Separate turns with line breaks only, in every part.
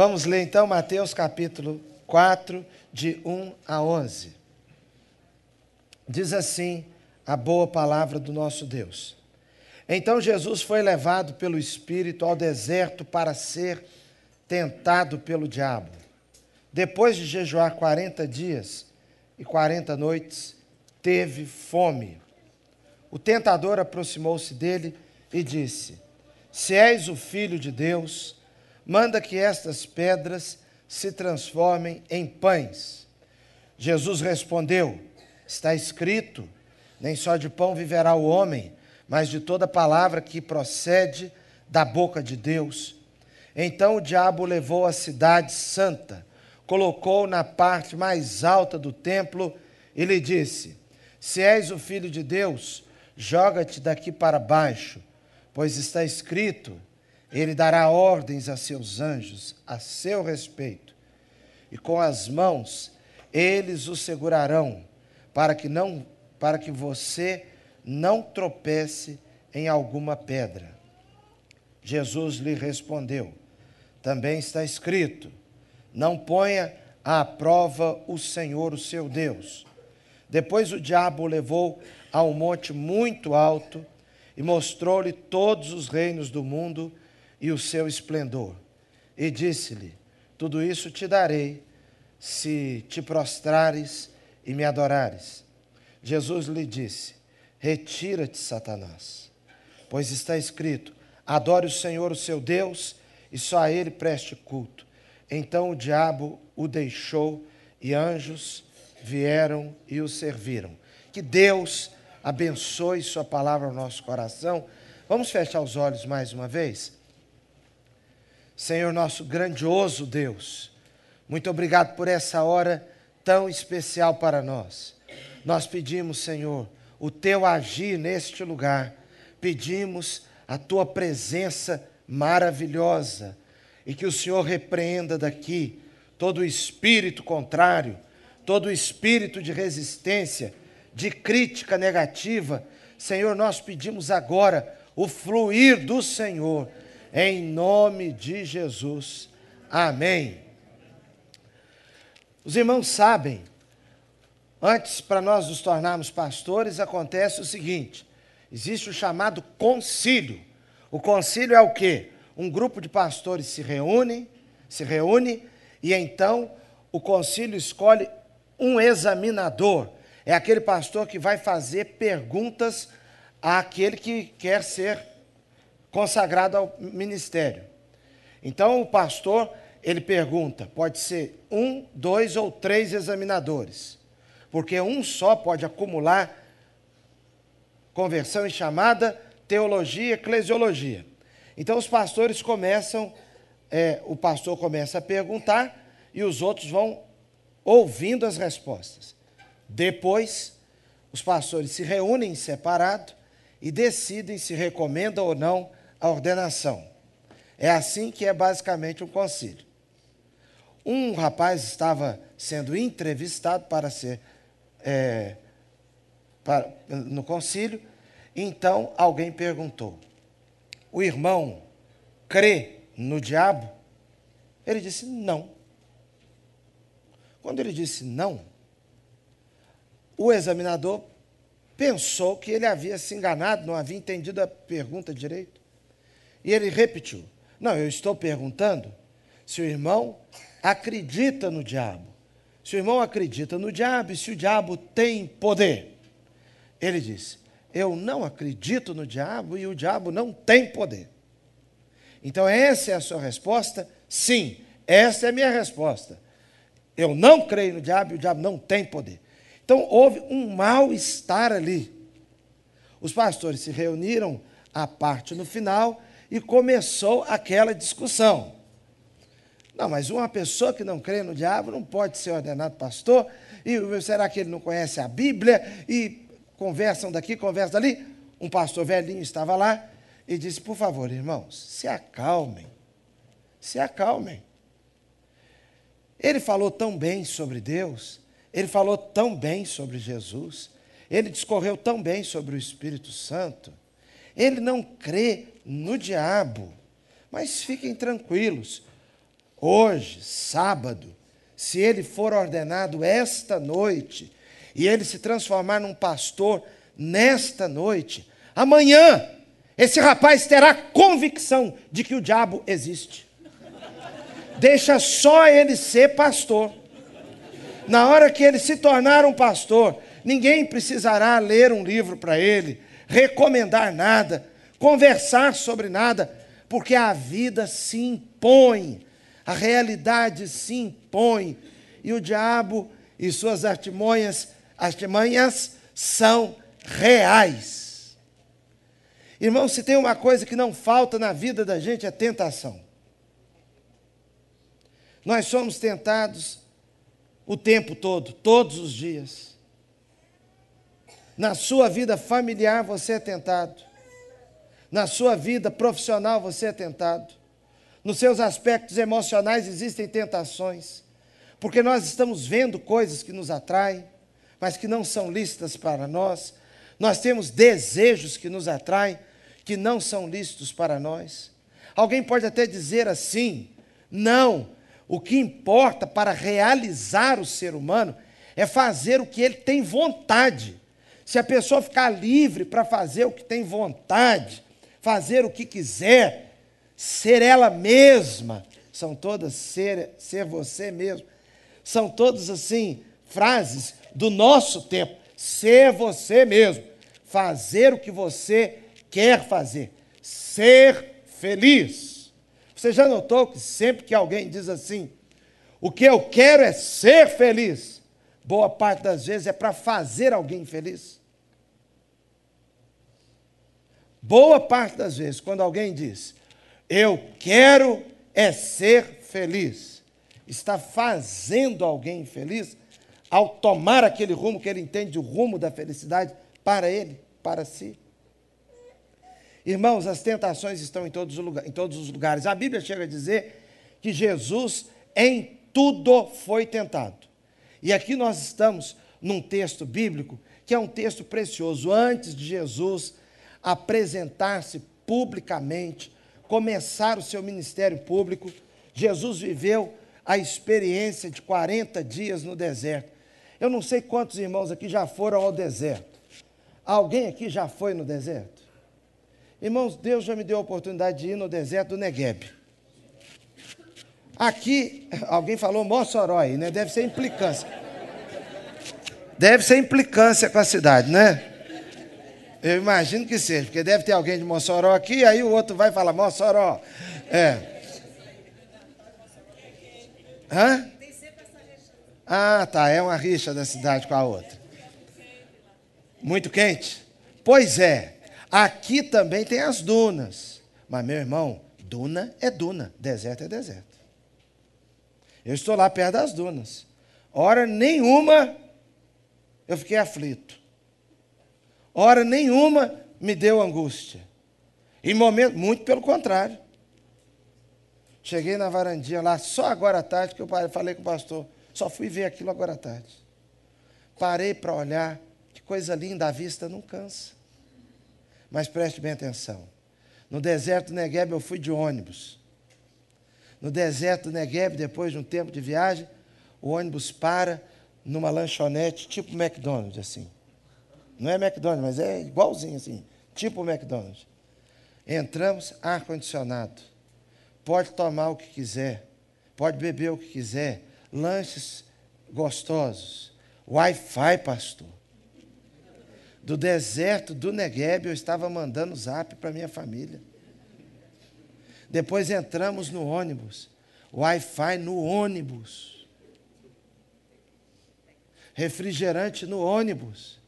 Vamos ler então Mateus capítulo 4, de 1 a 11. Diz assim a boa palavra do nosso Deus. Então Jesus foi levado pelo Espírito ao deserto para ser tentado pelo diabo. Depois de jejuar 40 dias e 40 noites, teve fome. O tentador aproximou-se dele e disse: Se és o filho de Deus, manda que estas pedras se transformem em pães. Jesus respondeu: Está escrito: Nem só de pão viverá o homem, mas de toda palavra que procede da boca de Deus. Então o diabo levou a cidade santa, colocou na parte mais alta do templo e lhe disse: Se és o filho de Deus, joga-te daqui para baixo, pois está escrito: Ele dará ordens a seus anjos a seu respeito, e com as mãos eles o segurarão, para que não para que você não tropece em alguma pedra. Jesus lhe respondeu: Também está escrito: Não ponha à prova o Senhor, o seu Deus. Depois o diabo o levou a um monte muito alto e mostrou-lhe todos os reinos do mundo e o seu esplendor. E disse-lhe: Tudo isso te darei se te prostrares e me adorares. Jesus lhe disse: Retira-te, Satanás, pois está escrito: Adore o Senhor, o seu Deus, e só a ele preste culto. Então o diabo o deixou e anjos vieram e o serviram. Que Deus abençoe Sua palavra ao nosso coração. Vamos fechar os olhos mais uma vez? Senhor, nosso grandioso Deus, muito obrigado por essa hora tão especial para nós. Nós pedimos, Senhor, o teu agir neste lugar, pedimos a tua presença maravilhosa e que o Senhor repreenda daqui todo espírito contrário, todo espírito de resistência, de crítica negativa. Senhor, nós pedimos agora o fluir do Senhor, em nome de Jesus. Amém. Os irmãos sabem Antes, para nós nos tornarmos pastores, acontece o seguinte: existe o chamado concílio. O concílio é o quê? Um grupo de pastores se reúne, se reúne, e então o concílio escolhe um examinador. É aquele pastor que vai fazer perguntas àquele que quer ser consagrado ao ministério. Então o pastor, ele pergunta, pode ser um, dois ou três examinadores porque um só pode acumular conversão em chamada, teologia, eclesiologia. Então os pastores começam, é, o pastor começa a perguntar e os outros vão ouvindo as respostas. Depois, os pastores se reúnem em separado e decidem se recomenda ou não a ordenação. É assim que é basicamente um concílio. Um rapaz estava sendo entrevistado para ser é, para, no concílio. Então alguém perguntou: o irmão crê no diabo? Ele disse não. Quando ele disse não, o examinador pensou que ele havia se enganado, não havia entendido a pergunta direito. E ele repetiu: Não, eu estou perguntando se o irmão acredita no diabo. Se o irmão acredita no diabo e se o diabo tem poder, ele disse: Eu não acredito no diabo e o diabo não tem poder. Então, essa é a sua resposta? Sim, essa é a minha resposta. Eu não creio no diabo e o diabo não tem poder. Então, houve um mal-estar ali. Os pastores se reuniram à parte no final e começou aquela discussão. Não, mas uma pessoa que não crê no diabo não pode ser ordenado pastor. E será que ele não conhece a Bíblia? E conversam daqui, conversam dali. Um pastor velhinho estava lá e disse: Por favor, irmãos, se acalmem. Se acalmem. Ele falou tão bem sobre Deus, ele falou tão bem sobre Jesus, ele discorreu tão bem sobre o Espírito Santo. Ele não crê no diabo. Mas fiquem tranquilos, hoje, sábado, se ele for ordenado esta noite e ele se transformar num pastor nesta noite, amanhã esse rapaz terá convicção de que o diabo existe. Deixa só ele ser pastor. Na hora que ele se tornar um pastor, ninguém precisará ler um livro para ele, recomendar nada, conversar sobre nada, porque a vida se impõe, a realidade se impõe, e o diabo e suas artimanhas, artimanhas são reais. Irmão, se tem uma coisa que não falta na vida da gente é tentação. Nós somos tentados o tempo todo, todos os dias. Na sua vida familiar você é tentado. Na sua vida profissional você é tentado. Nos seus aspectos emocionais existem tentações. Porque nós estamos vendo coisas que nos atraem, mas que não são lícitas para nós. Nós temos desejos que nos atraem, que não são lícitos para nós. Alguém pode até dizer assim: não, o que importa para realizar o ser humano é fazer o que ele tem vontade. Se a pessoa ficar livre para fazer o que tem vontade, fazer o que quiser, ser ela mesma, são todas ser, ser você mesmo, são todas assim, frases do nosso tempo. Ser você mesmo, fazer o que você quer fazer, ser feliz. Você já notou que sempre que alguém diz assim, o que eu quero é ser feliz, boa parte das vezes é para fazer alguém feliz? Boa parte das vezes, quando alguém diz, eu quero é ser feliz, está fazendo alguém feliz ao tomar aquele rumo que ele entende o rumo da felicidade para ele, para si. Irmãos, as tentações estão em todos, os em todos os lugares. A Bíblia chega a dizer que Jesus em tudo foi tentado. E aqui nós estamos num texto bíblico que é um texto precioso. Antes de Jesus apresentar-se publicamente, começar o seu ministério público, Jesus viveu a experiência de 40 dias no deserto. Eu não sei quantos irmãos aqui já foram ao deserto. Alguém aqui já foi no deserto? Irmãos, Deus já me deu a oportunidade de ir no deserto do Negueb. Aqui, alguém falou Mossoró né? Deve ser implicância. Deve ser implicância com a cidade, né? Eu imagino que seja, porque deve ter alguém de Mossoró aqui, aí o outro vai falar Mossoró. É. Hã? Ah, tá, é uma rixa da cidade com a outra. Muito quente? Pois é. Aqui também tem as dunas. Mas, meu irmão, duna é duna, deserto é deserto. Eu estou lá perto das dunas. Hora nenhuma eu fiquei aflito. Hora nenhuma me deu angústia. Em momento, muito pelo contrário. Cheguei na varandinha lá, só agora à tarde, que eu falei com o pastor. Só fui ver aquilo agora à tarde. Parei para olhar, que coisa linda, a vista não cansa. Mas preste bem atenção. No deserto do Negueb eu fui de ônibus. No deserto do Negueb, depois de um tempo de viagem, o ônibus para numa lanchonete tipo McDonald's, assim. Não é McDonald's, mas é igualzinho assim, tipo McDonald's. Entramos, ar-condicionado. Pode tomar o que quiser, pode beber o que quiser, lanches gostosos, Wi-Fi, pastor. Do deserto do Negueb, eu estava mandando zap para minha família. Depois entramos no ônibus, Wi-Fi no ônibus. Refrigerante no ônibus.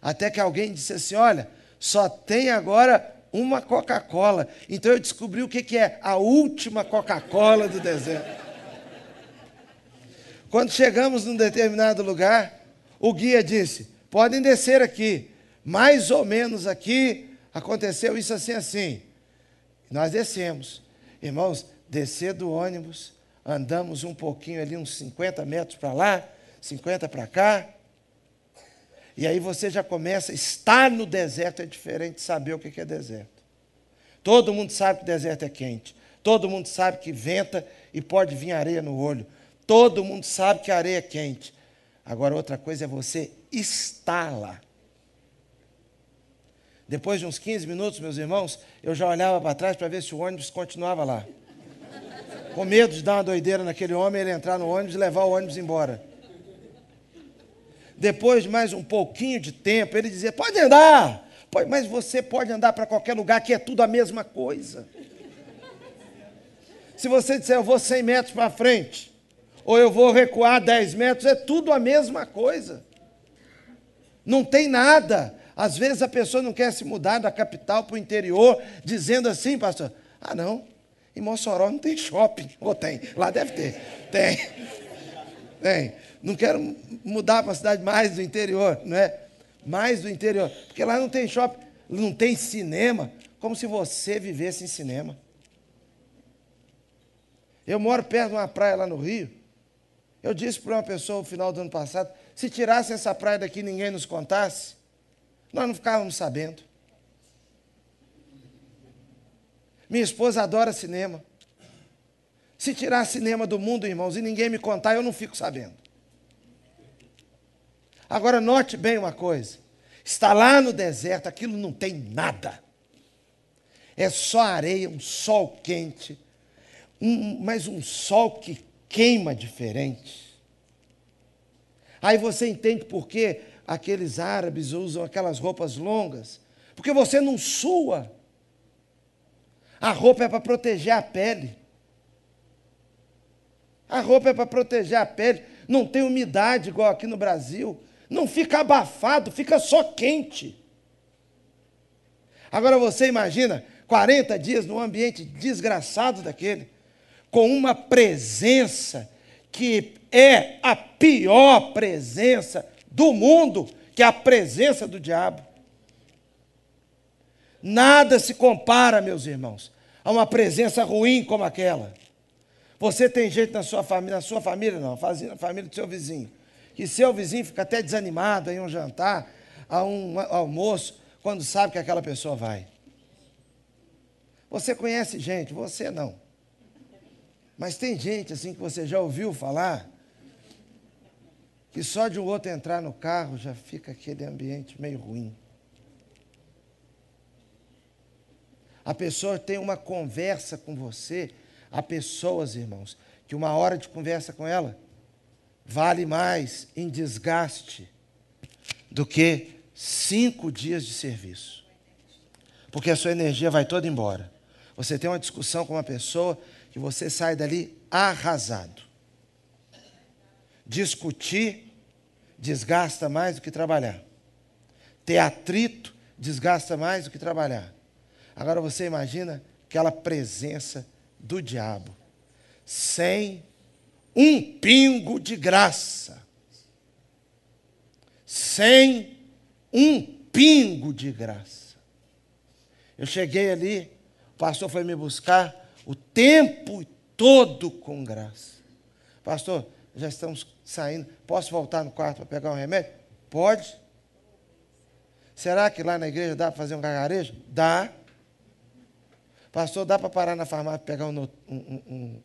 Até que alguém disse assim: Olha, só tem agora uma Coca-Cola. Então eu descobri o que é a última Coca-Cola do deserto. Quando chegamos num determinado lugar, o guia disse: podem descer aqui. Mais ou menos aqui aconteceu isso assim, assim. Nós descemos. Irmãos, descer do ônibus, andamos um pouquinho ali, uns 50 metros para lá, 50 para cá. E aí você já começa, estar no deserto é diferente de saber o que é deserto. Todo mundo sabe que deserto é quente. Todo mundo sabe que venta e pode vir areia no olho. Todo mundo sabe que a areia é quente. Agora, outra coisa é você estar lá. Depois de uns 15 minutos, meus irmãos, eu já olhava para trás para ver se o ônibus continuava lá. Com medo de dar uma doideira naquele homem, ele entrar no ônibus e levar o ônibus embora. Depois de mais um pouquinho de tempo, ele dizia: Pode andar, pode, mas você pode andar para qualquer lugar que é tudo a mesma coisa. Se você disser, eu vou 100 metros para frente, ou eu vou recuar 10 metros, é tudo a mesma coisa. Não tem nada. Às vezes a pessoa não quer se mudar da capital para o interior, dizendo assim, pastor: ah, não, em Mossoró não tem shopping. Ou tem, lá deve ter. Tem. Tem. Não quero mudar para uma cidade mais do interior, não é? Mais do interior. Porque lá não tem shopping, não tem cinema, como se você vivesse em cinema. Eu moro perto de uma praia lá no Rio. Eu disse para uma pessoa no final do ano passado: se tirasse essa praia daqui e ninguém nos contasse, nós não ficávamos sabendo. Minha esposa adora cinema. Se tirar cinema do mundo, irmãos, e ninguém me contar, eu não fico sabendo. Agora, note bem uma coisa: está lá no deserto, aquilo não tem nada. É só areia, um sol quente um, mas um sol que queima diferente. Aí você entende por que aqueles árabes usam aquelas roupas longas. Porque você não sua. A roupa é para proteger a pele. A roupa é para proteger a pele. Não tem umidade igual aqui no Brasil. Não fica abafado, fica só quente. Agora você imagina 40 dias num ambiente desgraçado daquele com uma presença que é a pior presença do mundo, que é a presença do diabo. Nada se compara, meus irmãos, a uma presença ruim como aquela. Você tem gente na sua família, na sua família não, na família do seu vizinho, que seu vizinho fica até desanimado em um jantar, a um almoço, quando sabe que aquela pessoa vai. Você conhece gente, você não. Mas tem gente assim que você já ouviu falar que só de um outro entrar no carro já fica aquele ambiente meio ruim. A pessoa tem uma conversa com você, há pessoas, irmãos, que uma hora de conversa com ela vale mais em desgaste do que cinco dias de serviço. Porque a sua energia vai toda embora. Você tem uma discussão com uma pessoa, que você sai dali arrasado. Discutir desgasta mais do que trabalhar. Ter atrito desgasta mais do que trabalhar. Agora você imagina aquela presença do diabo, sem um pingo de graça. Sem um pingo de graça. Eu cheguei ali, o pastor foi me buscar, o tempo todo com graça. Pastor, já estamos saindo. Posso voltar no quarto para pegar um remédio? Pode. Será que lá na igreja dá para fazer um gargarejo? Dá. Pastor, dá para parar na farmácia e pegar um, um, um,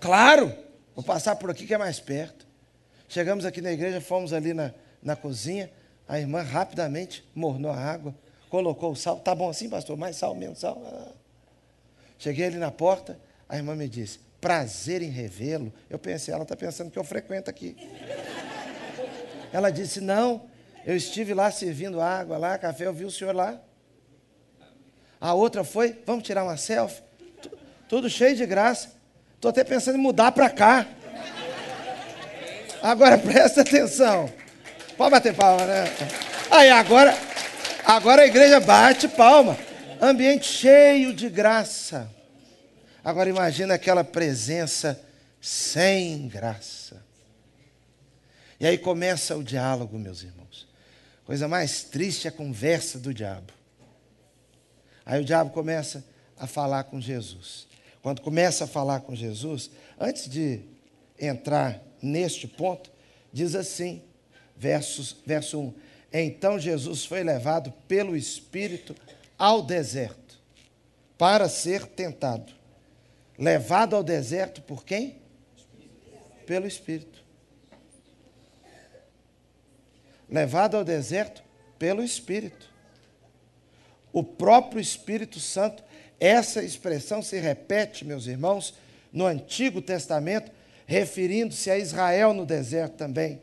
Claro! Vou passar por aqui que é mais perto. Chegamos aqui na igreja, fomos ali na, na cozinha. A irmã rapidamente mornou a água colocou o sal. Tá bom assim, pastor? Mais sal, menos sal. Ah. Cheguei ali na porta, a irmã me disse: prazer em revê-lo. Eu pensei, ela está pensando que eu frequento aqui. Ela disse: não, eu estive lá servindo água, lá, café, eu vi o senhor lá. A outra foi: vamos tirar uma selfie? Tudo cheio de graça. Estou até pensando em mudar para cá. Agora presta atenção. Pode bater palma, né? Aí agora Agora a igreja bate palma. Ambiente cheio de graça. Agora imagina aquela presença sem graça. E aí começa o diálogo, meus irmãos. Coisa mais triste é a conversa do diabo. Aí o diabo começa a falar com Jesus. Quando começa a falar com Jesus, antes de entrar neste ponto, diz assim, versos, verso 1: então Jesus foi levado pelo Espírito ao deserto para ser tentado. Levado ao deserto por quem? Pelo Espírito. Levado ao deserto pelo Espírito. O próprio Espírito Santo, essa expressão se repete, meus irmãos, no Antigo Testamento, referindo-se a Israel no deserto também.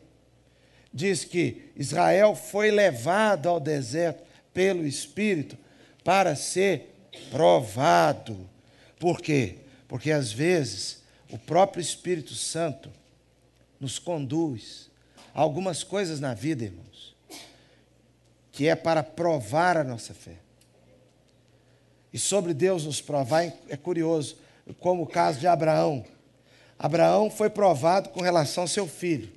Diz que Israel foi levado ao deserto pelo Espírito para ser provado. Por quê? Porque às vezes o próprio Espírito Santo nos conduz a algumas coisas na vida, irmãos, que é para provar a nossa fé. E sobre Deus nos provar é curioso, como o caso de Abraão. Abraão foi provado com relação ao seu filho.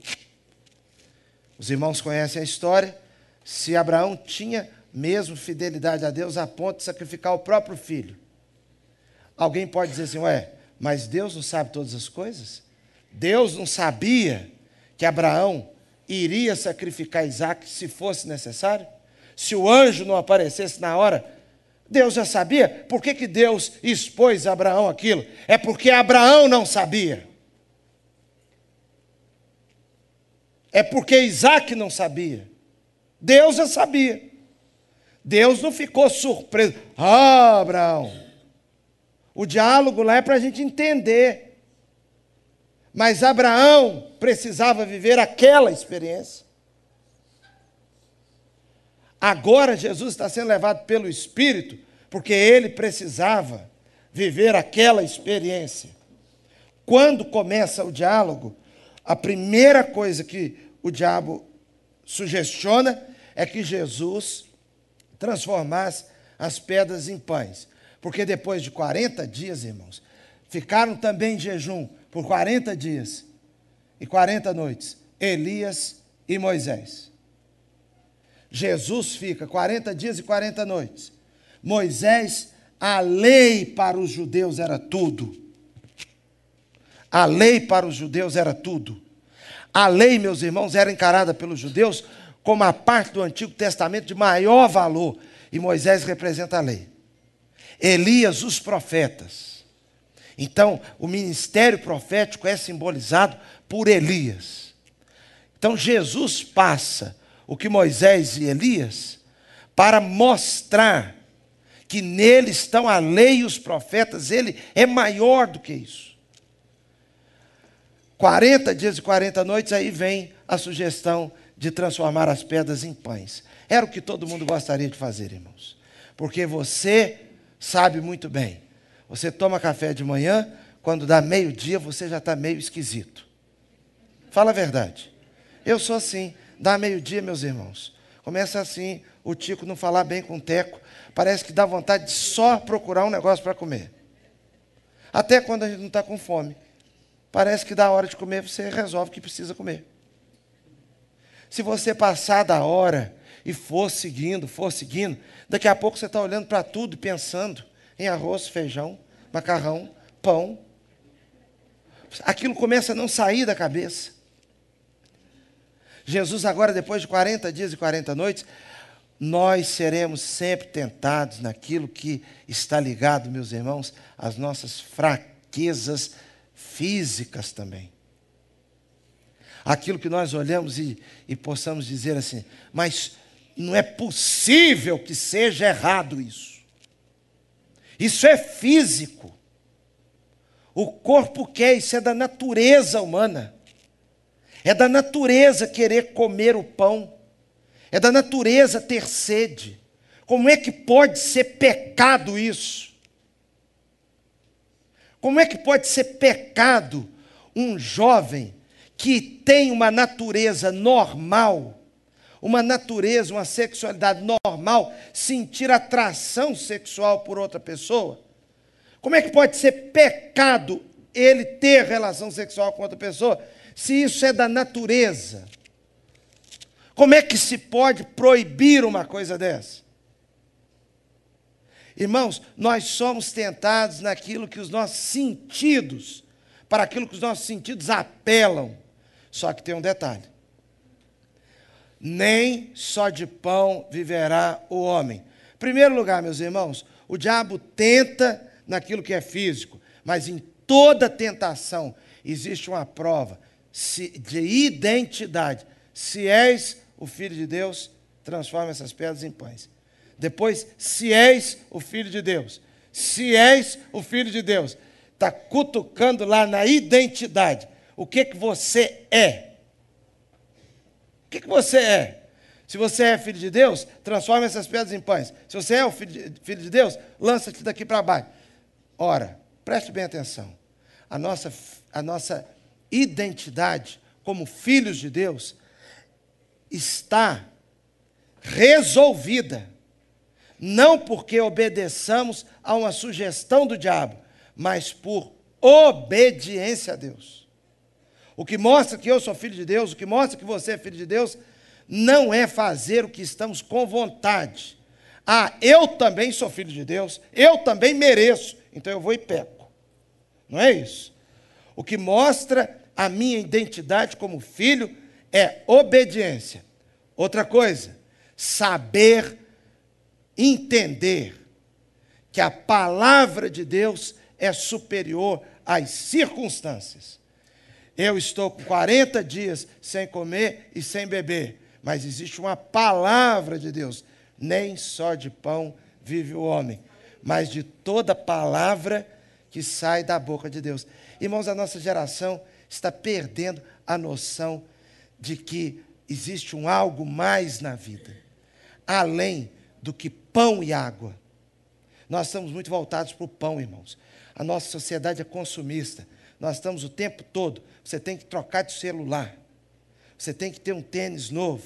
Os irmãos conhecem a história. Se Abraão tinha mesmo fidelidade a Deus a ponto de sacrificar o próprio filho. Alguém pode dizer assim, ué, mas Deus não sabe todas as coisas? Deus não sabia que Abraão iria sacrificar Isaac se fosse necessário? Se o anjo não aparecesse na hora, Deus já sabia? Por que, que Deus expôs a Abraão aquilo? É porque Abraão não sabia. É porque Isaac não sabia. Deus já sabia. Deus não ficou surpreso. Ah, Abraão. O diálogo lá é para a gente entender. Mas Abraão precisava viver aquela experiência. Agora Jesus está sendo levado pelo Espírito, porque ele precisava viver aquela experiência. Quando começa o diálogo, a primeira coisa que o diabo sugestiona é que Jesus transformasse as pedras em pães. Porque depois de 40 dias, irmãos, ficaram também em jejum por 40 dias e 40 noites Elias e Moisés. Jesus fica 40 dias e 40 noites. Moisés, a lei para os judeus era tudo. A lei para os judeus era tudo. A lei, meus irmãos, era encarada pelos judeus como a parte do Antigo Testamento de maior valor, e Moisés representa a lei. Elias, os profetas. Então, o ministério profético é simbolizado por Elias. Então, Jesus passa o que Moisés e Elias para mostrar que nele estão a lei e os profetas, ele é maior do que isso. 40 dias e 40 noites, aí vem a sugestão de transformar as pedras em pães. Era o que todo mundo gostaria de fazer, irmãos. Porque você sabe muito bem. Você toma café de manhã, quando dá meio-dia, você já está meio esquisito. Fala a verdade. Eu sou assim. Dá meio-dia, meus irmãos. Começa assim, o Tico não falar bem com o Teco. Parece que dá vontade de só procurar um negócio para comer. Até quando a gente não está com fome. Parece que dá hora de comer, você resolve que precisa comer. Se você passar da hora e for seguindo, for seguindo, daqui a pouco você está olhando para tudo e pensando em arroz, feijão, macarrão, pão. Aquilo começa a não sair da cabeça. Jesus, agora, depois de 40 dias e 40 noites, nós seremos sempre tentados naquilo que está ligado, meus irmãos, às nossas fraquezas físicas também aquilo que nós olhamos e, e possamos dizer assim, mas não é possível que seja errado isso. Isso é físico. O corpo quer, isso é da natureza humana. É da natureza querer comer o pão. É da natureza ter sede. Como é que pode ser pecado isso? Como é que pode ser pecado um jovem que tem uma natureza normal, uma natureza, uma sexualidade normal, sentir atração sexual por outra pessoa? Como é que pode ser pecado ele ter relação sexual com outra pessoa, se isso é da natureza? Como é que se pode proibir uma coisa dessa? Irmãos, nós somos tentados naquilo que os nossos sentidos, para aquilo que os nossos sentidos apelam. Só que tem um detalhe: nem só de pão viverá o homem. Em primeiro lugar, meus irmãos, O diabo tenta naquilo que é físico, mas em toda tentação existe uma prova de identidade. Se és o filho de Deus, transforma essas pedras em pães. Depois, se és o filho de Deus, se és o filho de Deus, está cutucando lá na identidade. O que que você é? O que que você é? Se você é filho de Deus, transforma essas pedras em pães. Se você é o filho de, filho de Deus, lança-te daqui para baixo. Ora, preste bem atenção. A nossa, a nossa identidade como filhos de Deus está resolvida. Não porque obedeçamos a uma sugestão do diabo, mas por obediência a Deus. O que mostra que eu sou filho de Deus, o que mostra que você é filho de Deus, não é fazer o que estamos com vontade. Ah, eu também sou filho de Deus, eu também mereço, então eu vou e peco. Não é isso? O que mostra a minha identidade como filho é obediência. Outra coisa, saber entender que a palavra de Deus é superior às circunstâncias. Eu estou com 40 dias sem comer e sem beber, mas existe uma palavra de Deus. Nem só de pão vive o homem, mas de toda palavra que sai da boca de Deus. Irmãos, a nossa geração está perdendo a noção de que existe um algo mais na vida, além do que pão e água. Nós estamos muito voltados para o pão, irmãos. A nossa sociedade é consumista. Nós estamos o tempo todo. Você tem que trocar de celular. Você tem que ter um tênis novo.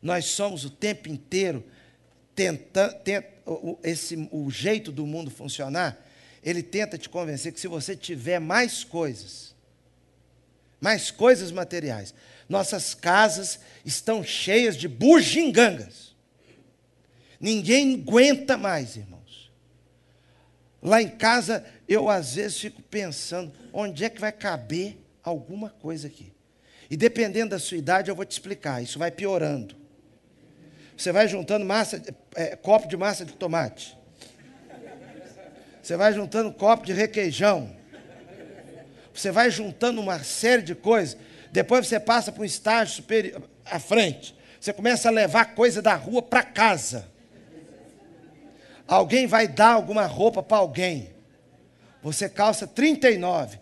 Nós somos o tempo inteiro tentando. Tent, esse, o jeito do mundo funcionar, ele tenta te convencer que se você tiver mais coisas, mais coisas materiais, nossas casas estão cheias de bugigangas. Ninguém aguenta mais, irmãos. Lá em casa, eu às vezes fico pensando: onde é que vai caber alguma coisa aqui? E dependendo da sua idade, eu vou te explicar. Isso vai piorando. Você vai juntando massa, é, copo de massa de tomate. Você vai juntando copo de requeijão. Você vai juntando uma série de coisas. Depois você passa para um estágio superior à frente. Você começa a levar coisa da rua para casa. Alguém vai dar alguma roupa para alguém. Você calça 39.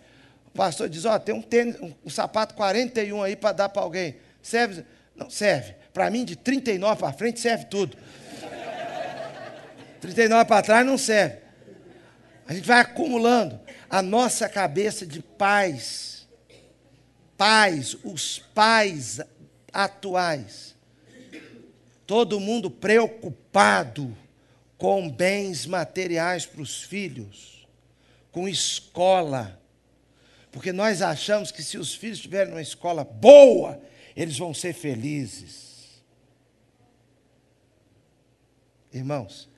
O pastor diz: Ó, oh, tem um, tênis, um, um sapato 41 aí para dar para alguém. Serve? Não, serve. Para mim, de 39 para frente, serve tudo. 39 para trás não serve. A gente vai acumulando a nossa cabeça de pais. Pais, os pais atuais. Todo mundo preocupado com bens materiais para os filhos, com escola. Porque nós achamos que se os filhos tiverem uma escola boa, eles vão ser felizes. Irmãos,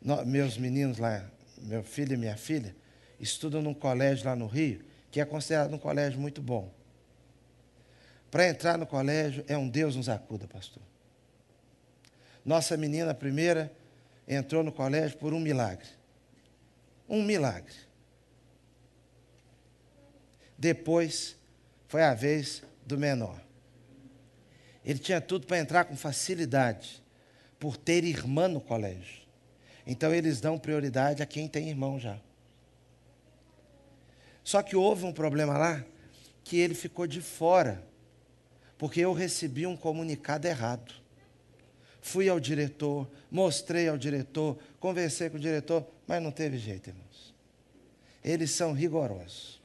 nós, meus meninos lá, meu filho e minha filha, estudam num colégio lá no Rio, que é considerado um colégio muito bom. Para entrar no colégio é um Deus nos acuda, pastor. Nossa menina primeira entrou no colégio por um milagre. Um milagre. Depois foi a vez do menor. Ele tinha tudo para entrar com facilidade, por ter irmã no colégio. Então eles dão prioridade a quem tem irmão já. Só que houve um problema lá que ele ficou de fora, porque eu recebi um comunicado errado. Fui ao diretor, mostrei ao diretor, conversei com o diretor, mas não teve jeito, irmãos. Eles são rigorosos.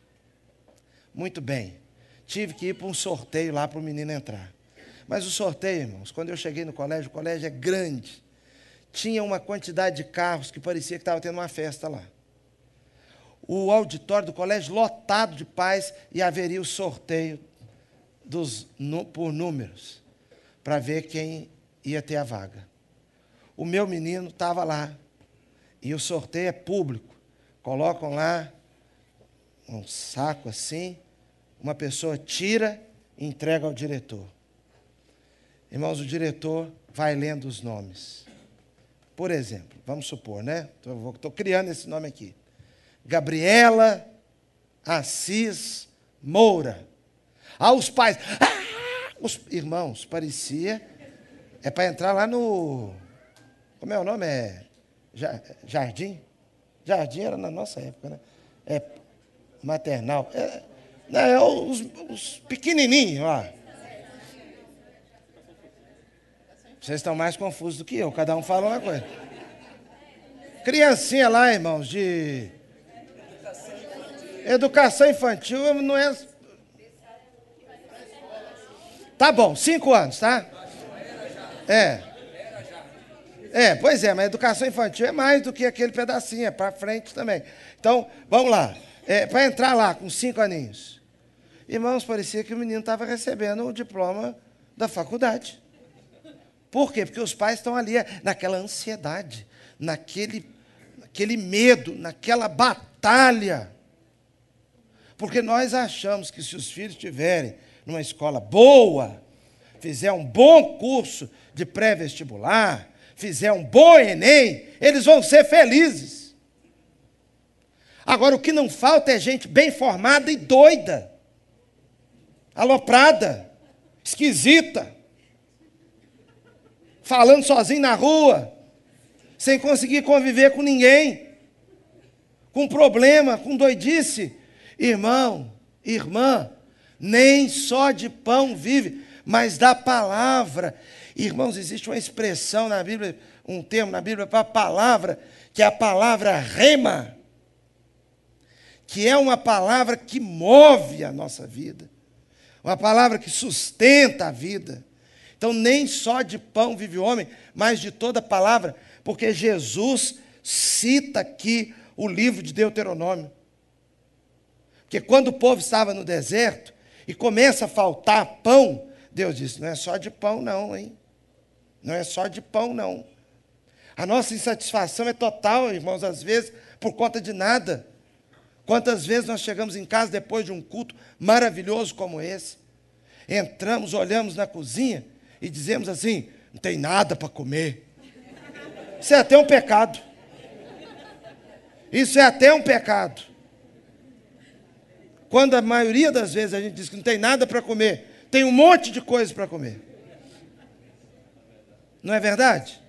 Muito bem. Tive que ir para um sorteio lá para o menino entrar. Mas o sorteio, irmãos, quando eu cheguei no colégio, o colégio é grande. Tinha uma quantidade de carros que parecia que estava tendo uma festa lá. O auditório do colégio lotado de pais e haveria o sorteio dos, no, por números para ver quem ia ter a vaga. O meu menino estava lá. E o sorteio é público. Colocam lá um saco assim, uma pessoa tira e entrega ao diretor. Irmãos, o diretor vai lendo os nomes. Por exemplo, vamos supor, né? Estou criando esse nome aqui. Gabriela Assis Moura. Aos pais. Ah, os irmãos, parecia. É para entrar lá no. Como é o nome? É. Jardim? Jardim era na nossa época, né? É maternal. É, não, é os, os pequenininhos lá. Vocês estão mais confusos do que eu, cada um fala uma coisa. Criancinha lá, irmãos, de educação infantil não é. Tá bom, cinco anos, tá? É. É, pois é, mas educação infantil é mais do que aquele pedacinho, é para frente também. Então, vamos lá. É, para entrar lá com cinco aninhos. Irmãos, parecia que o menino estava recebendo o diploma da faculdade. Por quê? Porque os pais estão ali é, naquela ansiedade, naquele, naquele medo, naquela batalha. Porque nós achamos que se os filhos estiverem numa escola boa, fizer um bom curso de pré-vestibular, fizer um bom Enem, eles vão ser felizes. Agora, o que não falta é gente bem formada e doida, aloprada, esquisita, falando sozinho na rua, sem conseguir conviver com ninguém, com problema, com doidice. Irmão, irmã, nem só de pão vive, mas da palavra. Irmãos, existe uma expressão na Bíblia, um termo na Bíblia para palavra, que é a palavra rema, que é uma palavra que move a nossa vida, uma palavra que sustenta a vida. Então, nem só de pão vive o homem, mas de toda palavra, porque Jesus cita aqui o livro de Deuteronômio. Porque quando o povo estava no deserto e começa a faltar pão, Deus disse: não é só de pão, não, hein? Não é só de pão, não. A nossa insatisfação é total, irmãos, às vezes, por conta de nada. Quantas vezes nós chegamos em casa depois de um culto maravilhoso como esse? Entramos, olhamos na cozinha e dizemos assim: não tem nada para comer. Isso é até um pecado. Isso é até um pecado. Quando a maioria das vezes a gente diz que não tem nada para comer, tem um monte de coisa para comer. Não é verdade?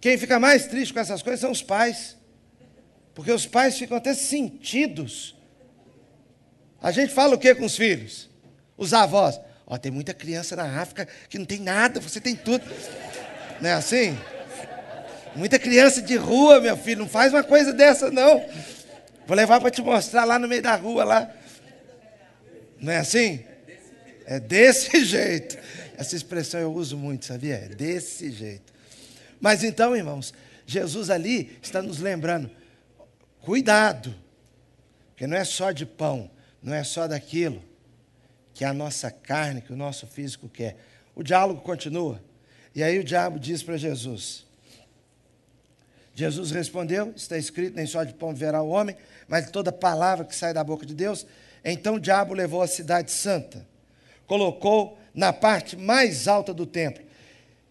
Quem fica mais triste com essas coisas são os pais. Porque os pais ficam até sentidos. A gente fala o que com os filhos? Os avós. Ó, tem muita criança na África que não tem nada, você tem tudo. Não é assim? Muita criança de rua, meu filho, não faz uma coisa dessa, não. Vou levar para te mostrar lá no meio da rua lá. Não é assim? É desse jeito. Essa expressão eu uso muito, sabia? É desse jeito. Mas então, irmãos, Jesus ali está nos lembrando: cuidado, porque não é só de pão, não é só daquilo que a nossa carne, que o nosso físico quer. O diálogo continua. E aí o diabo diz para Jesus: Jesus respondeu: Está escrito, nem só de pão verá o homem, mas de toda palavra que sai da boca de Deus. Então o diabo levou a cidade santa, colocou na parte mais alta do templo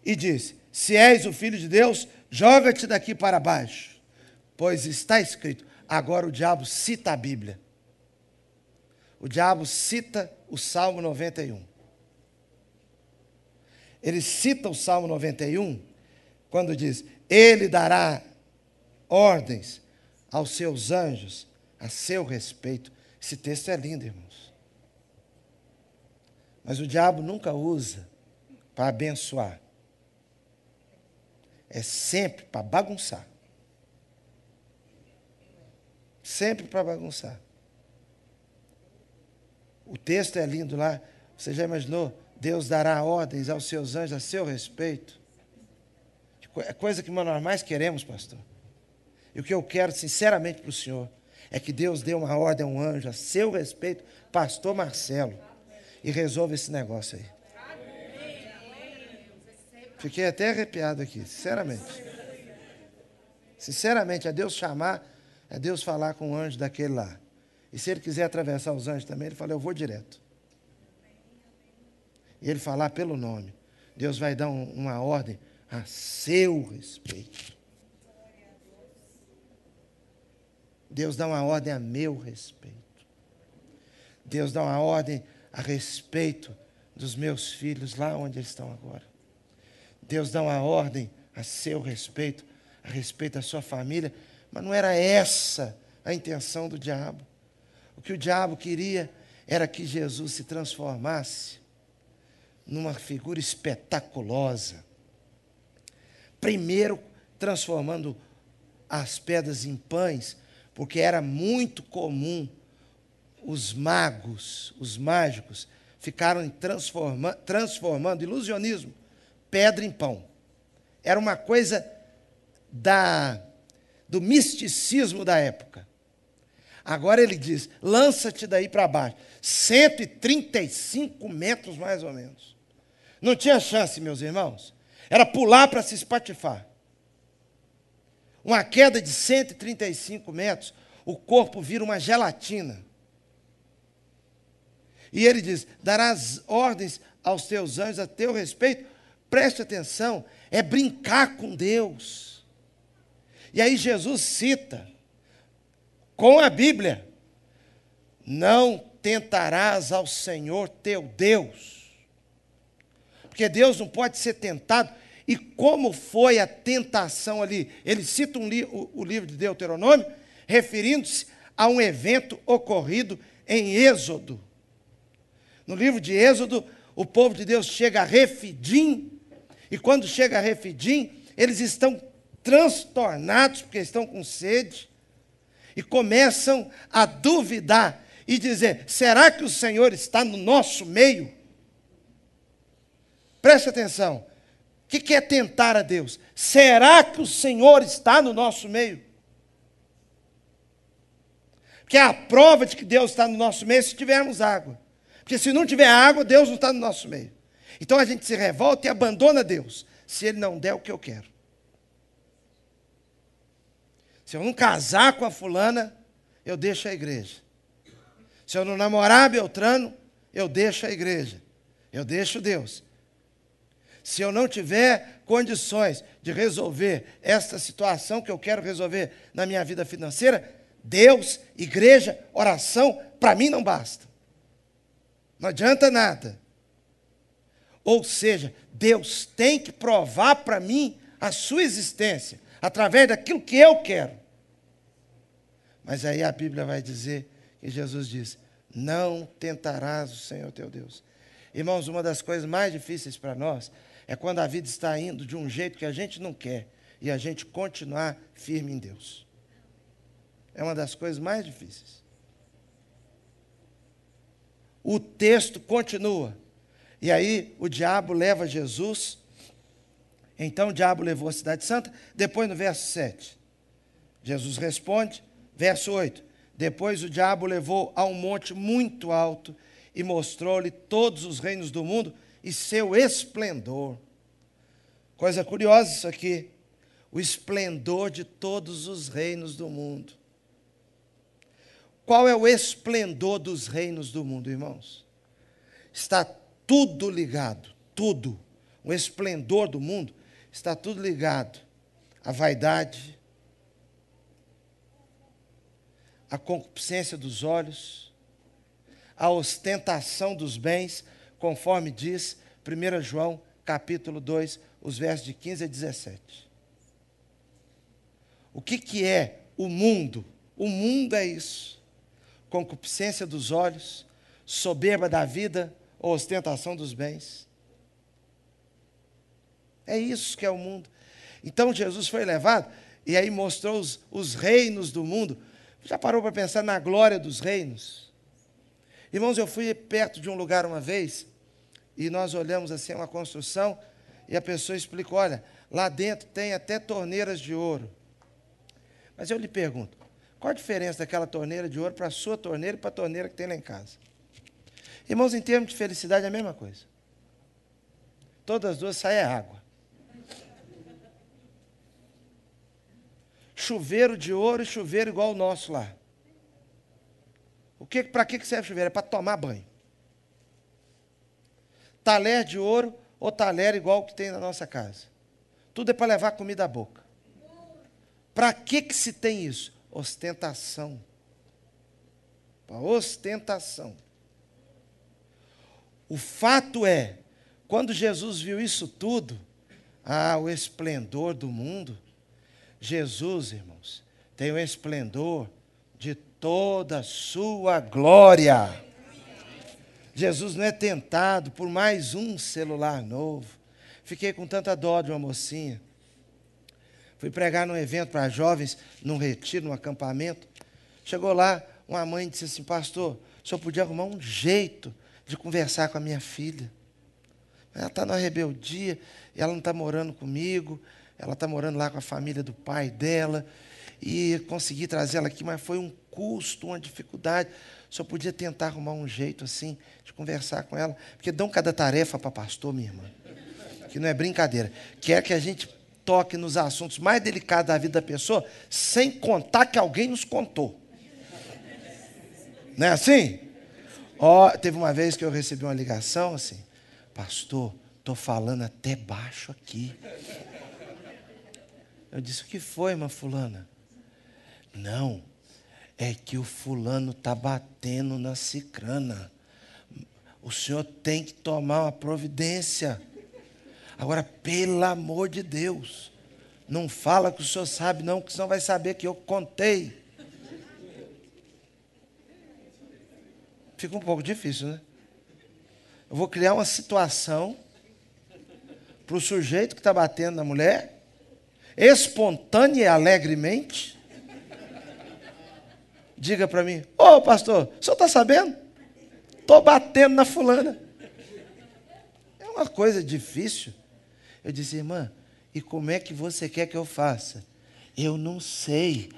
e disse: Se és o filho de Deus, joga-te daqui para baixo, pois está escrito. Agora o diabo cita a Bíblia. O diabo cita o Salmo 91. Ele cita o Salmo 91 quando diz: Ele dará ordens aos seus anjos a seu respeito. Esse texto é lindo, irmãos. Mas o diabo nunca usa para abençoar. É sempre para bagunçar. Sempre para bagunçar. Texto é lindo lá. Você já imaginou? Deus dará ordens aos seus anjos a seu respeito. É coisa que nós mais queremos, pastor. E o que eu quero, sinceramente, para o senhor é que Deus dê uma ordem a um anjo a seu respeito, pastor Marcelo, e resolva esse negócio aí. Fiquei até arrepiado aqui, sinceramente. Sinceramente, é Deus chamar, é Deus falar com o anjo daquele lá. E se ele quiser atravessar os anjos também, ele fala: Eu vou direto. E ele falar pelo nome. Deus vai dar um, uma ordem a seu respeito. Deus dá uma ordem a meu respeito. Deus dá uma ordem a respeito dos meus filhos lá onde eles estão agora. Deus dá uma ordem a seu respeito, a respeito da sua família, mas não era essa a intenção do diabo. O que o diabo queria era que Jesus se transformasse numa figura espetaculosa. Primeiro, transformando as pedras em pães, porque era muito comum os magos, os mágicos, ficaram transforma, transformando ilusionismo, pedra em pão. Era uma coisa da do misticismo da época. Agora ele diz: lança-te daí para baixo. 135 metros mais ou menos. Não tinha chance, meus irmãos. Era pular para se espatifar. Uma queda de 135 metros, o corpo vira uma gelatina. E ele diz: darás ordens aos teus anjos a teu respeito. Preste atenção, é brincar com Deus. E aí Jesus cita, com a Bíblia, não tentarás ao Senhor teu Deus. Porque Deus não pode ser tentado. E como foi a tentação ali? Ele cita um li o, o livro de Deuteronômio, referindo-se a um evento ocorrido em Êxodo. No livro de Êxodo, o povo de Deus chega a Refidim, e quando chega a Refidim, eles estão transtornados porque estão com sede e começam a duvidar e dizer: será que o Senhor está no nosso meio? Preste atenção. O que é tentar a Deus? Será que o Senhor está no nosso meio? Porque é a prova de que Deus está no nosso meio se tivermos água. Porque se não tiver água, Deus não está no nosso meio. Então a gente se revolta e abandona Deus, se Ele não der o que eu quero. Se eu não casar com a fulana, eu deixo a igreja. Se eu não namorar Beltrano, eu deixo a igreja. Eu deixo Deus. Se eu não tiver condições de resolver esta situação que eu quero resolver na minha vida financeira, Deus, igreja, oração, para mim não basta. Não adianta nada. Ou seja, Deus tem que provar para mim a sua existência, através daquilo que eu quero. Mas aí a Bíblia vai dizer que Jesus diz: Não tentarás o Senhor teu Deus. Irmãos, uma das coisas mais difíceis para nós é quando a vida está indo de um jeito que a gente não quer e a gente continuar firme em Deus. É uma das coisas mais difíceis o texto continua. E aí o diabo leva Jesus. Então o diabo levou a cidade santa. Depois no verso 7. Jesus responde, verso 8. Depois o diabo levou a um monte muito alto e mostrou-lhe todos os reinos do mundo e seu esplendor. Coisa curiosa isso aqui. O esplendor de todos os reinos do mundo. Qual é o esplendor dos reinos do mundo, irmãos? Está tudo ligado, tudo. O esplendor do mundo está tudo ligado à vaidade, à concupiscência dos olhos, à ostentação dos bens, conforme diz 1 João capítulo 2, os versos de 15 a 17. O que, que é o mundo? O mundo é isso concupiscência dos olhos, soberba da vida ou ostentação dos bens. É isso que é o mundo. Então Jesus foi levado e aí mostrou os, os reinos do mundo. Já parou para pensar na glória dos reinos? Irmãos, eu fui perto de um lugar uma vez e nós olhamos assim uma construção e a pessoa explicou: olha, lá dentro tem até torneiras de ouro. Mas eu lhe pergunto: qual a diferença daquela torneira de ouro para a sua torneira e para a torneira que tem lá em casa? Irmãos, em termos de felicidade é a mesma coisa. Todas as duas saem água. Chuveiro de ouro e chuveiro igual o nosso lá. O que, para que serve chuveiro? É para tomar banho. Talher de ouro ou talher igual o que tem na nossa casa. Tudo é para levar comida à boca. Para que, que se tem isso? Ostentação. Para ostentação. O fato é, quando Jesus viu isso tudo, ah, o esplendor do mundo, Jesus, irmãos, tem o esplendor de toda a sua glória. Jesus não é tentado por mais um celular novo. Fiquei com tanta dó de uma mocinha. Fui pregar num evento para jovens, num retiro, num acampamento. Chegou lá, uma mãe disse assim: Pastor, o senhor podia arrumar um jeito de conversar com a minha filha. Ela está na rebeldia, ela não está morando comigo, ela está morando lá com a família do pai dela. E consegui trazer ela aqui, mas foi um custo, uma dificuldade. Só podia tentar arrumar um jeito assim de conversar com ela, porque dão cada tarefa para pastor, minha irmã, que não é brincadeira. Quer que a gente toque nos assuntos mais delicados da vida da pessoa, sem contar que alguém nos contou. Não é assim? Ó, oh, teve uma vez que eu recebi uma ligação assim, pastor, estou falando até baixo aqui. Eu disse, o que foi, irmã fulana? Não, é que o fulano está batendo na cicrana. O senhor tem que tomar uma providência. Agora, pelo amor de Deus, não fala que o senhor sabe, não, que senão vai saber que eu contei. Fica um pouco difícil, né? Eu vou criar uma situação para o sujeito que está batendo na mulher, espontânea e alegremente, diga para mim: Ô oh, pastor, o senhor está sabendo? Estou batendo na fulana. É uma coisa difícil. Eu disse, irmã, e como é que você quer que eu faça? Eu não sei.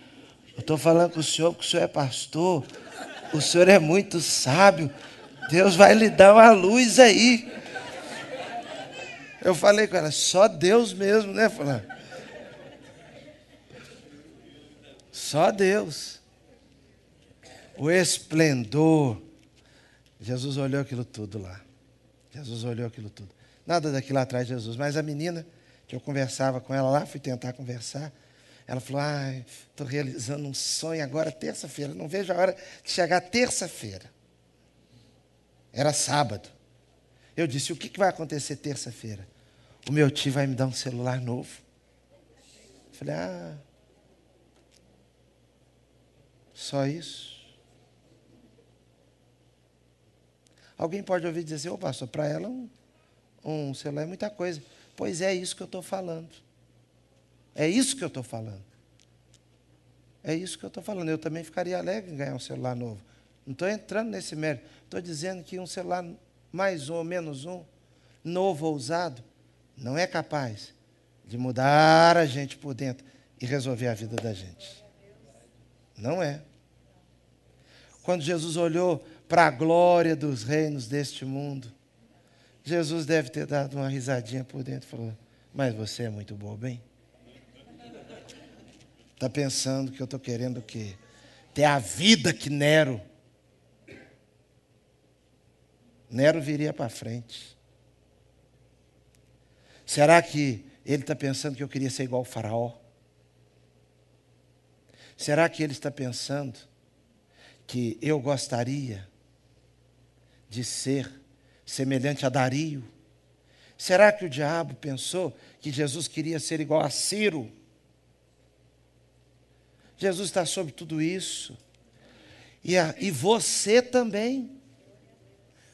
Eu estou falando com o senhor, porque o senhor é pastor. O senhor é muito sábio. Deus vai lhe dar uma luz aí. Eu falei com ela, só Deus mesmo, né, fulano? Só Deus. O esplendor. Jesus olhou aquilo tudo lá. Jesus olhou aquilo tudo. Nada daquilo atrás de Jesus. Mas a menina, que eu conversava com ela lá, fui tentar conversar. Ela falou: Ah, estou realizando um sonho agora, terça-feira. Não vejo a hora de chegar terça-feira. Era sábado. Eu disse: O que, que vai acontecer terça-feira? O meu tio vai me dar um celular novo. Eu falei: Ah, só isso? Alguém pode ouvir dizer assim: Ô pastor, para ela um, um celular é muita coisa. Pois é isso que eu estou falando. É isso que eu estou falando. É isso que eu estou falando. Eu também ficaria alegre em ganhar um celular novo. Não estou entrando nesse mérito. Estou dizendo que um celular mais um ou menos um, novo ou usado, não é capaz de mudar a gente por dentro e resolver a vida da gente. Não é. Quando Jesus olhou para a glória dos reinos deste mundo, Jesus deve ter dado uma risadinha por dentro e falou: Mas você é muito bobo, hein? Está pensando que eu estou querendo o quê? Ter a vida que Nero. Nero viria para frente. Será que ele está pensando que eu queria ser igual ao Faraó? Será que ele está pensando que eu gostaria de ser semelhante a Dario? Será que o diabo pensou que Jesus queria ser igual a Ciro? Jesus está sobre tudo isso. E, a, e você também.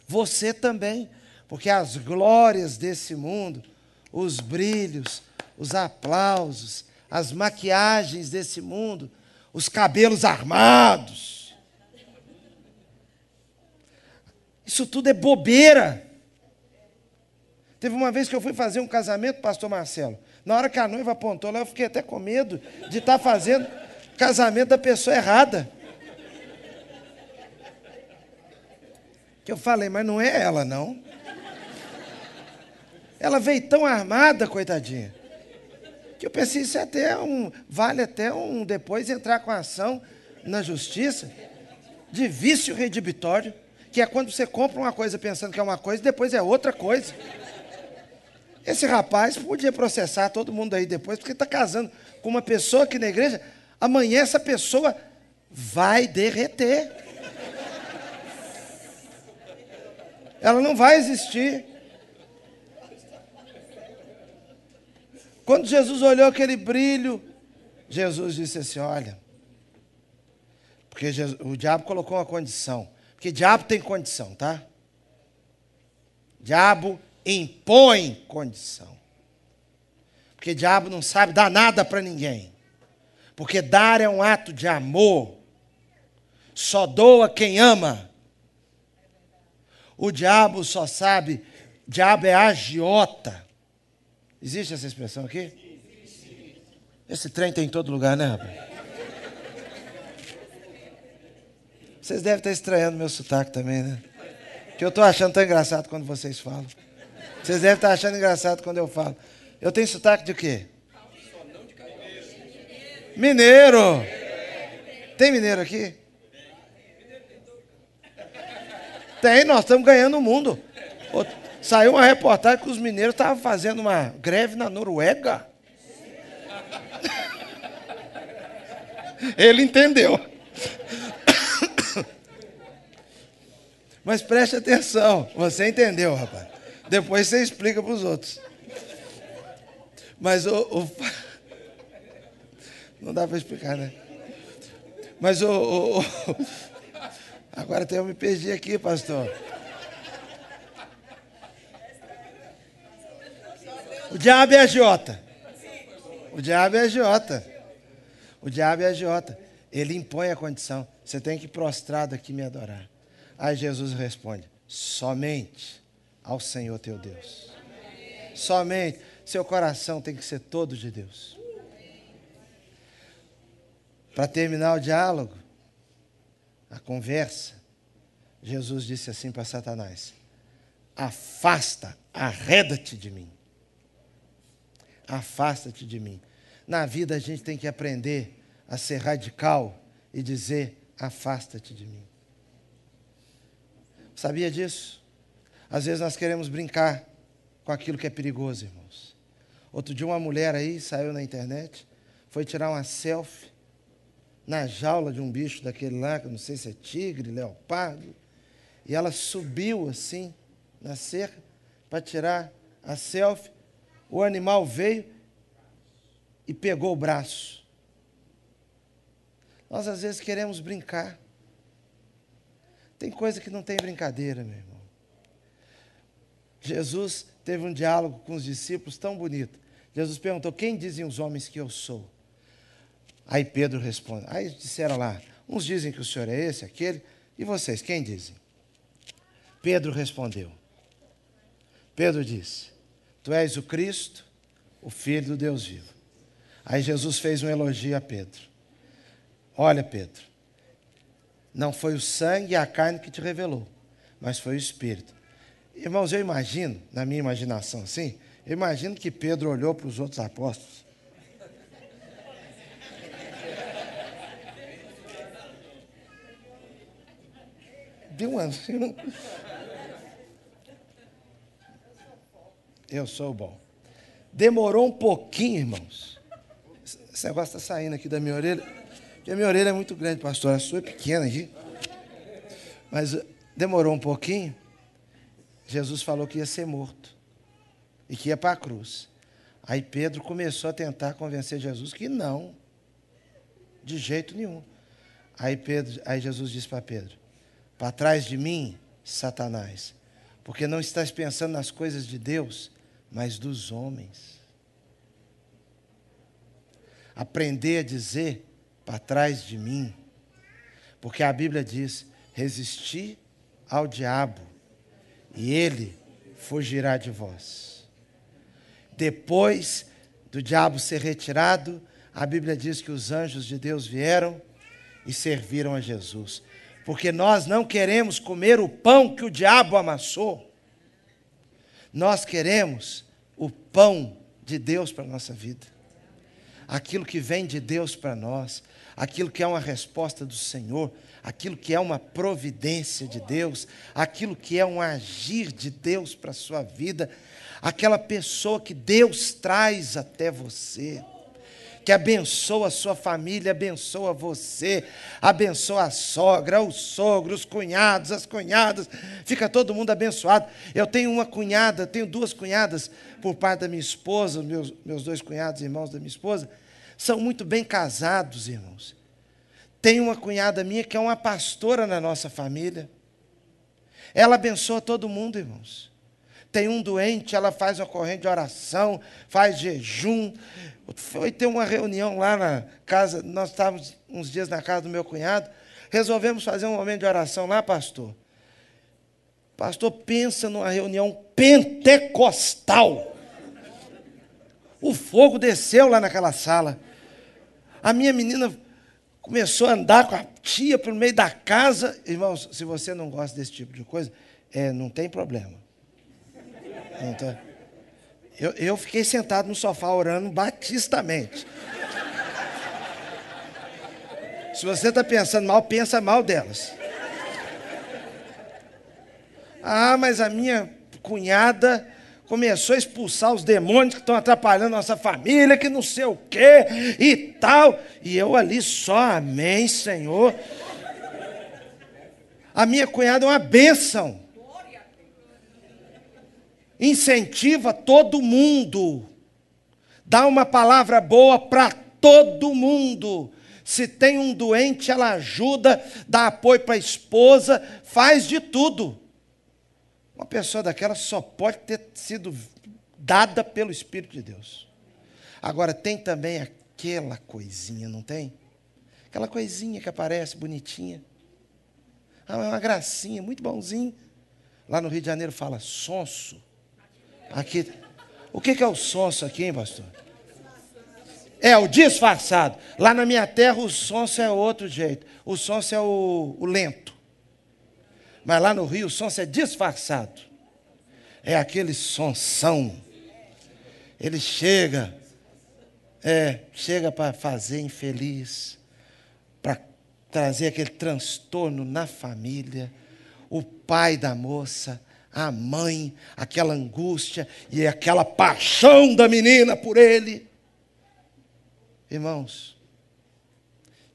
Você também. Porque as glórias desse mundo, os brilhos, os aplausos, as maquiagens desse mundo, os cabelos armados. Isso tudo é bobeira. Teve uma vez que eu fui fazer um casamento, pastor Marcelo. Na hora que a noiva apontou lá, eu fiquei até com medo de estar tá fazendo casamento da pessoa errada. Que eu falei, mas não é ela, não. Ela veio tão armada, coitadinha, que eu pensei, isso é até um. Vale até um depois entrar com ação na justiça de vício redibitório, que é quando você compra uma coisa pensando que é uma coisa e depois é outra coisa. Esse rapaz podia processar todo mundo aí depois, porque está casando com uma pessoa que na igreja, amanhã essa pessoa vai derreter. Ela não vai existir. Quando Jesus olhou aquele brilho, Jesus disse assim: Olha, porque Jesus, o diabo colocou uma condição. Porque diabo tem condição, tá? Diabo impõe condição. Porque diabo não sabe dar nada para ninguém. Porque dar é um ato de amor. Só doa quem ama. O diabo só sabe, diabo é agiota. Existe essa expressão aqui? Esse trem tem em todo lugar, né, rapaz? Vocês devem estar estranhando meu sotaque também, né? Que eu estou achando tão engraçado quando vocês falam. Vocês devem estar achando engraçado quando eu falo. Eu tenho sotaque de quê? Mineiro. Tem mineiro aqui? Tem, nós estamos ganhando o mundo. Saiu uma reportagem que os mineiros estavam fazendo uma greve na Noruega. Ele entendeu. Mas preste atenção, você entendeu, rapaz. Depois você explica para os outros. Mas o, o, Não dá para explicar, né? Mas o. o, o agora até eu me perdi aqui, pastor. O diabo é agiota. O diabo é agiota. O diabo é agiota. Ele impõe a condição. Você tem que prostrado aqui me adorar. Aí Jesus responde: somente ao Senhor teu Deus. Somente. Seu coração tem que ser todo de Deus. Para terminar o diálogo, a conversa, Jesus disse assim para Satanás: Afasta, arreda-te de mim. Afasta-te de mim. Na vida a gente tem que aprender a ser radical e dizer: Afasta-te de mim. Sabia disso? Às vezes nós queremos brincar com aquilo que é perigoso, irmãos. Outro dia uma mulher aí saiu na internet, foi tirar uma selfie na jaula de um bicho daquele lá, que não sei se é tigre, leopardo, e ela subiu assim na cerca para tirar a selfie. O animal veio e pegou o braço. Nós às vezes queremos brincar. Tem coisa que não tem brincadeira, meu irmão. Jesus teve um diálogo com os discípulos tão bonito. Jesus perguntou: Quem dizem os homens que eu sou? Aí Pedro responde. Aí disseram lá: Uns dizem que o senhor é esse, aquele. E vocês, quem dizem? Pedro respondeu. Pedro disse: Tu és o Cristo, o Filho do Deus vivo. Aí Jesus fez um elogio a Pedro. Olha, Pedro, não foi o sangue e a carne que te revelou, mas foi o Espírito. Irmãos, eu imagino, na minha imaginação assim, eu imagino que Pedro olhou para os outros apóstolos. Deu assim. Eu sou bom. Demorou um pouquinho, irmãos. Esse negócio está saindo aqui da minha orelha. A minha orelha é muito grande, pastor. A sua é pequena aqui. Mas eh, demorou um pouquinho. Jesus falou que ia ser morto. E que ia para a cruz. Aí Pedro começou a tentar convencer Jesus que não. De jeito nenhum. Aí, Pedro, aí Jesus disse para Pedro: Para trás de mim, Satanás, porque não estás pensando nas coisas de Deus, mas dos homens. Aprender a dizer para trás de mim. Porque a Bíblia diz: resisti ao diabo, e ele fugirá de vós. Depois do diabo ser retirado, a Bíblia diz que os anjos de Deus vieram e serviram a Jesus. Porque nós não queremos comer o pão que o diabo amassou. Nós queremos o pão de Deus para a nossa vida. Aquilo que vem de Deus para nós, aquilo que é uma resposta do Senhor, aquilo que é uma providência de Deus, aquilo que é um agir de Deus para a sua vida, aquela pessoa que Deus traz até você que abençoa a sua família, abençoa você, abençoa a sogra, o sogro, os cunhados, as cunhadas, fica todo mundo abençoado. Eu tenho uma cunhada, tenho duas cunhadas por parte da minha esposa, meus, meus dois cunhados, irmãos da minha esposa, são muito bem casados, irmãos. Tenho uma cunhada minha que é uma pastora na nossa família. Ela abençoa todo mundo, irmãos. Tem um doente, ela faz uma corrente de oração, faz jejum, foi ter uma reunião lá na casa, nós estávamos uns dias na casa do meu cunhado, resolvemos fazer um momento de oração lá, pastor. Pastor, pensa numa reunião pentecostal. O fogo desceu lá naquela sala. A minha menina começou a andar com a tia pelo meio da casa. Irmãos, se você não gosta desse tipo de coisa, é, não tem problema. Tem. Eu, eu fiquei sentado no sofá orando batistamente. Se você está pensando mal, pensa mal delas. Ah, mas a minha cunhada começou a expulsar os demônios que estão atrapalhando nossa família, que não sei o quê e tal. E eu ali só, amém, Senhor. A minha cunhada é uma bênção incentiva todo mundo, dá uma palavra boa para todo mundo. Se tem um doente, ela ajuda, dá apoio para a esposa, faz de tudo. Uma pessoa daquela só pode ter sido dada pelo Espírito de Deus. Agora, tem também aquela coisinha, não tem? Aquela coisinha que aparece bonitinha. Ah, é uma gracinha, muito bonzinho. Lá no Rio de Janeiro fala sonso. Aqui. O que é o sonso aqui, hein, pastor? É, o disfarçado. Lá na minha terra o sonso é outro jeito. O sonso é o, o lento. Mas lá no Rio o sonso é disfarçado. É aquele sonsão. Ele chega, é, chega para fazer infeliz, para trazer aquele transtorno na família. O pai da moça a mãe, aquela angústia e aquela paixão da menina por ele. Irmãos,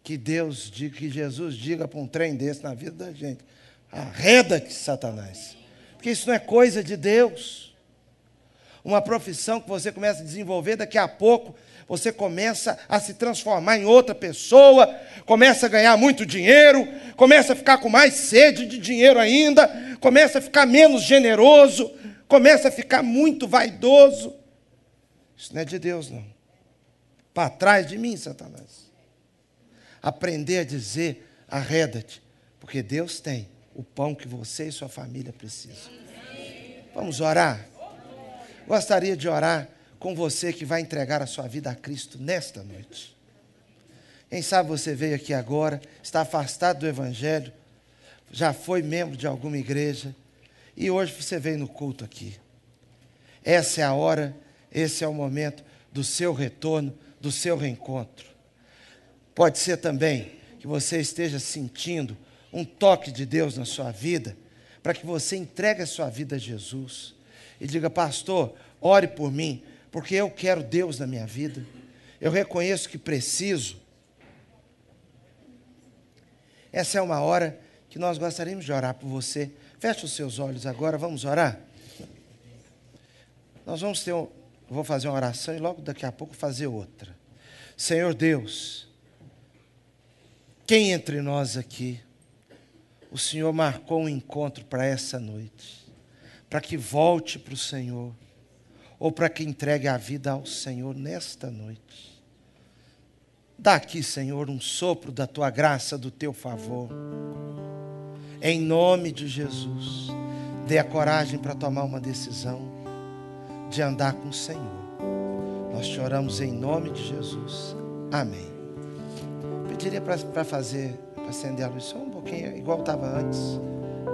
que Deus diga, que Jesus diga para um trem desse na vida da gente: arreda-te, Satanás, porque isso não é coisa de Deus. Uma profissão que você começa a desenvolver, daqui a pouco você começa a se transformar em outra pessoa, começa a ganhar muito dinheiro, começa a ficar com mais sede de dinheiro ainda, começa a ficar menos generoso, começa a ficar muito vaidoso. Isso não é de Deus, não. Para trás de mim, Satanás. Aprender a dizer, arreda-te, porque Deus tem o pão que você e sua família precisam. Vamos orar? Gostaria de orar com você que vai entregar a sua vida a Cristo nesta noite. Quem sabe você veio aqui agora, está afastado do Evangelho, já foi membro de alguma igreja e hoje você veio no culto aqui. Essa é a hora, esse é o momento do seu retorno, do seu reencontro. Pode ser também que você esteja sentindo um toque de Deus na sua vida, para que você entregue a sua vida a Jesus e diga: Pastor, ore por mim, porque eu quero Deus na minha vida. Eu reconheço que preciso. Essa é uma hora que nós gostaríamos de orar por você. Feche os seus olhos agora, vamos orar. Nós vamos ter, um, vou fazer uma oração e logo daqui a pouco fazer outra. Senhor Deus, quem entre nós aqui, o Senhor marcou um encontro para essa noite, para que volte para o Senhor ou para que entregue a vida ao Senhor nesta noite. Dá aqui, Senhor, um sopro da tua graça, do teu favor. Em nome de Jesus, dê a coragem para tomar uma decisão de andar com o Senhor. Nós choramos em nome de Jesus. Amém. Pediria para fazer, para acender a luz só um pouquinho, igual estava antes.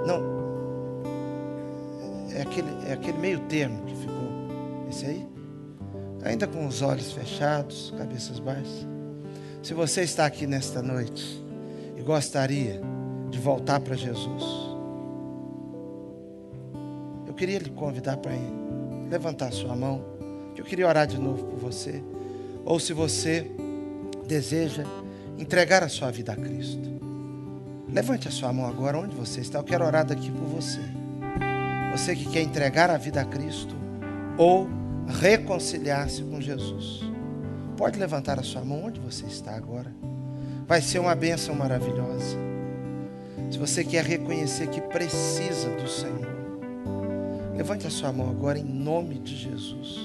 Não. É aquele, é aquele meio termo que ficou. Esse aí? ainda com os olhos fechados, cabeças baixas. Se você está aqui nesta noite e gostaria de voltar para Jesus, eu queria lhe convidar para levantar sua mão, que eu queria orar de novo por você. Ou se você deseja entregar a sua vida a Cristo, levante a sua mão agora onde você está. Eu quero orar daqui por você. Você que quer entregar a vida a Cristo ou reconciliar-se com Jesus. Pode levantar a sua mão onde você está agora. Vai ser uma bênção maravilhosa. Se você quer reconhecer que precisa do Senhor, levante a sua mão agora em nome de Jesus.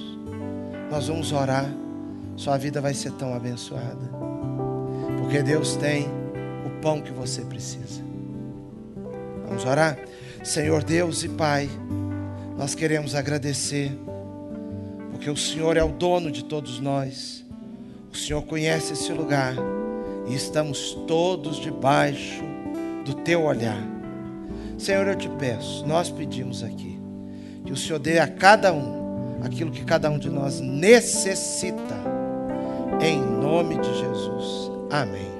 Nós vamos orar. Sua vida vai ser tão abençoada. Porque Deus tem o pão que você precisa. Vamos orar? Senhor Deus e Pai, nós queremos agradecer porque o Senhor é o dono de todos nós. O Senhor conhece esse lugar e estamos todos debaixo do teu olhar. Senhor, eu te peço, nós pedimos aqui, que o Senhor dê a cada um aquilo que cada um de nós necessita, em nome de Jesus. Amém.